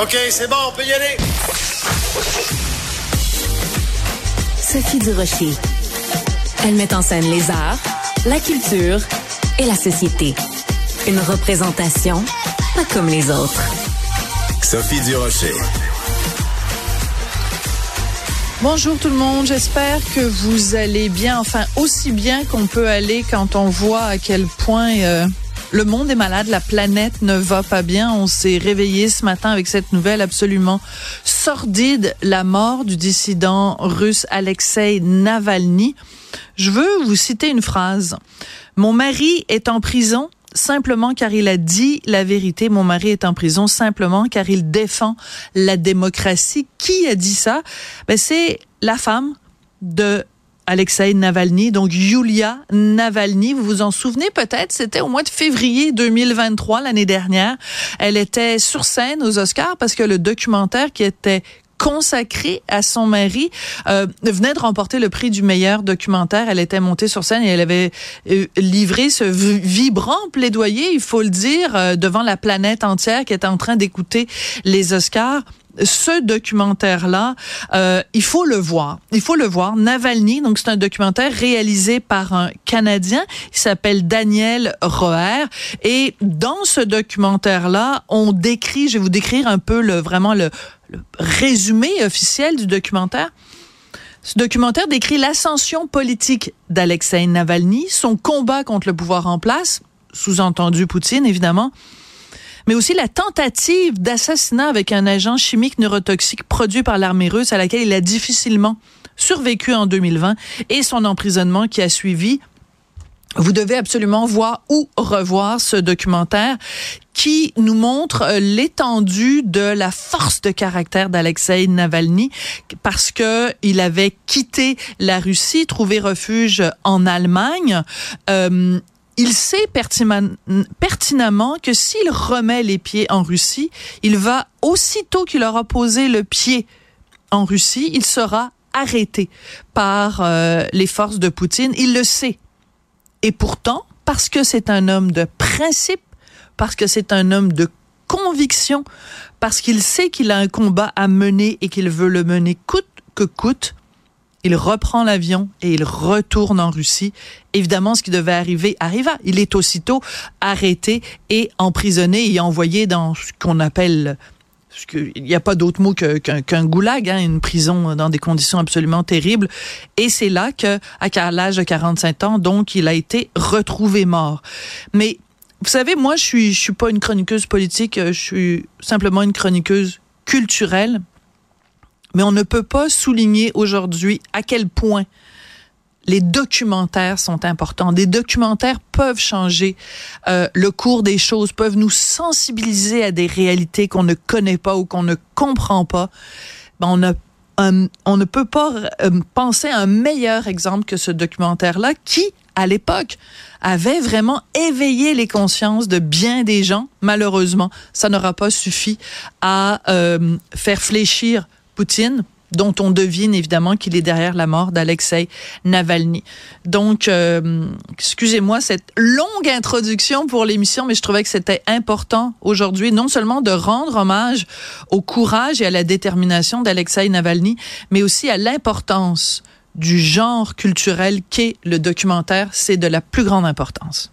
OK, c'est bon, on peut y aller. Sophie Durocher. Elle met en scène les arts, la culture et la société. Une représentation pas comme les autres. Sophie Durocher. Bonjour tout le monde, j'espère que vous allez bien, enfin aussi bien qu'on peut aller quand on voit à quel point euh, le monde est malade, la planète ne va pas bien. On s'est réveillé ce matin avec cette nouvelle absolument sordide, la mort du dissident russe Alexei Navalny. Je veux vous citer une phrase. Mon mari est en prison simplement car il a dit la vérité. Mon mari est en prison simplement car il défend la démocratie. Qui a dit ça? Ben, c'est la femme de Alexei Navalny, donc Yulia Navalny. Vous vous en souvenez peut-être, c'était au mois de février 2023, l'année dernière. Elle était sur scène aux Oscars parce que le documentaire qui était consacré à son mari euh, venait de remporter le prix du meilleur documentaire. Elle était montée sur scène et elle avait euh, livré ce vibrant plaidoyer, il faut le dire, euh, devant la planète entière qui était en train d'écouter les Oscars ce documentaire-là, euh, il faut le voir. Il faut le voir. Navalny, donc c'est un documentaire réalisé par un Canadien. Il s'appelle Daniel Roher. Et dans ce documentaire-là, on décrit, je vais vous décrire un peu le vraiment le, le résumé officiel du documentaire. Ce documentaire décrit l'ascension politique d'Alexei Navalny, son combat contre le pouvoir en place, sous-entendu Poutine évidemment, mais aussi la tentative d'assassinat avec un agent chimique neurotoxique produit par l'armée russe à laquelle il a difficilement survécu en 2020 et son emprisonnement qui a suivi. Vous devez absolument voir ou revoir ce documentaire qui nous montre euh, l'étendue de la force de caractère d'Alexei Navalny parce que il avait quitté la Russie, trouvé refuge en Allemagne. Euh, il sait pertinemment que s'il remet les pieds en Russie, il va, aussitôt qu'il aura posé le pied en Russie, il sera arrêté par euh, les forces de Poutine. Il le sait. Et pourtant, parce que c'est un homme de principe, parce que c'est un homme de conviction, parce qu'il sait qu'il a un combat à mener et qu'il veut le mener coûte que coûte, il reprend l'avion et il retourne en Russie. Évidemment, ce qui devait arriver arriva. Il est aussitôt arrêté et emprisonné et envoyé dans ce qu'on appelle il n'y a pas d'autre mot qu'un goulag, hein, une prison dans des conditions absolument terribles. Et c'est là que, à l'âge de 45 ans, donc, il a été retrouvé mort. Mais vous savez, moi, je suis, je suis pas une chroniqueuse politique, je suis simplement une chroniqueuse culturelle mais on ne peut pas souligner aujourd'hui à quel point les documentaires sont importants. Des documentaires peuvent changer euh, le cours des choses, peuvent nous sensibiliser à des réalités qu'on ne connaît pas ou qu'on ne comprend pas. Ben, on, a, on ne peut pas euh, penser à un meilleur exemple que ce documentaire-là qui, à l'époque, avait vraiment éveillé les consciences de bien des gens. Malheureusement, ça n'aura pas suffi à euh, faire fléchir Poutine dont on devine évidemment qu'il est derrière la mort d'Alexei Navalny. Donc, euh, excusez-moi cette longue introduction pour l'émission, mais je trouvais que c'était important aujourd'hui, non seulement de rendre hommage au courage et à la détermination d'Alexei Navalny, mais aussi à l'importance du genre culturel qu'est le documentaire. C'est de la plus grande importance.